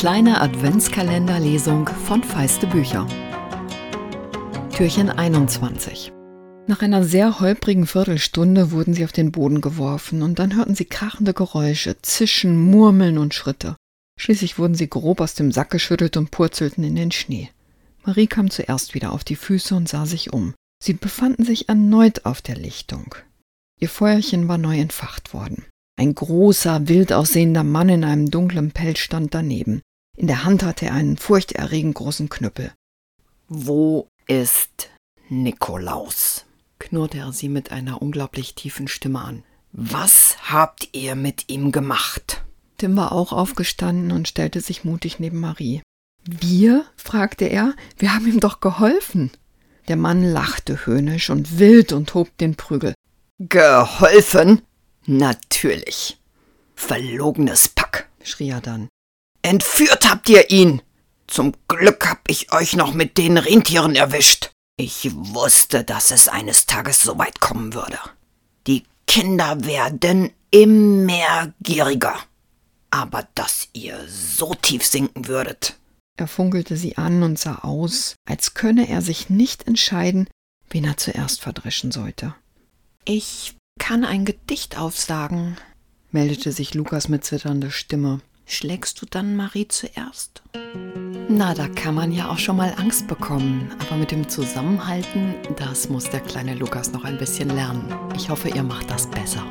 kleine Adventskalenderlesung von Feiste Bücher. Türchen 21. Nach einer sehr holprigen Viertelstunde wurden sie auf den Boden geworfen und dann hörten sie krachende Geräusche, Zischen, Murmeln und Schritte. Schließlich wurden sie grob aus dem Sack geschüttelt und purzelten in den Schnee. Marie kam zuerst wieder auf die Füße und sah sich um. Sie befanden sich erneut auf der Lichtung. Ihr Feuerchen war neu entfacht worden. Ein großer, wild aussehender Mann in einem dunklen Pelz stand daneben. In der Hand hatte er einen furchterregend großen Knüppel. Wo ist Nikolaus? knurrte er sie mit einer unglaublich tiefen Stimme an. Was habt ihr mit ihm gemacht? Tim war auch aufgestanden und stellte sich mutig neben Marie. Wir? fragte er. Wir haben ihm doch geholfen. Der Mann lachte höhnisch und wild und hob den Prügel. Geholfen? Natürlich. Verlogenes Pack, schrie er dann. Entführt habt ihr ihn. Zum Glück hab ich euch noch mit den Rentieren erwischt. Ich wusste, dass es eines Tages so weit kommen würde. Die Kinder werden immer gieriger. Aber dass ihr so tief sinken würdet. Er funkelte sie an und sah aus, als könne er sich nicht entscheiden, wen er zuerst verdreschen sollte. Ich kann ein Gedicht aufsagen, meldete sich Lukas mit zitternder Stimme. Schlägst du dann Marie zuerst? Na, da kann man ja auch schon mal Angst bekommen. Aber mit dem Zusammenhalten, das muss der kleine Lukas noch ein bisschen lernen. Ich hoffe, ihr macht das besser.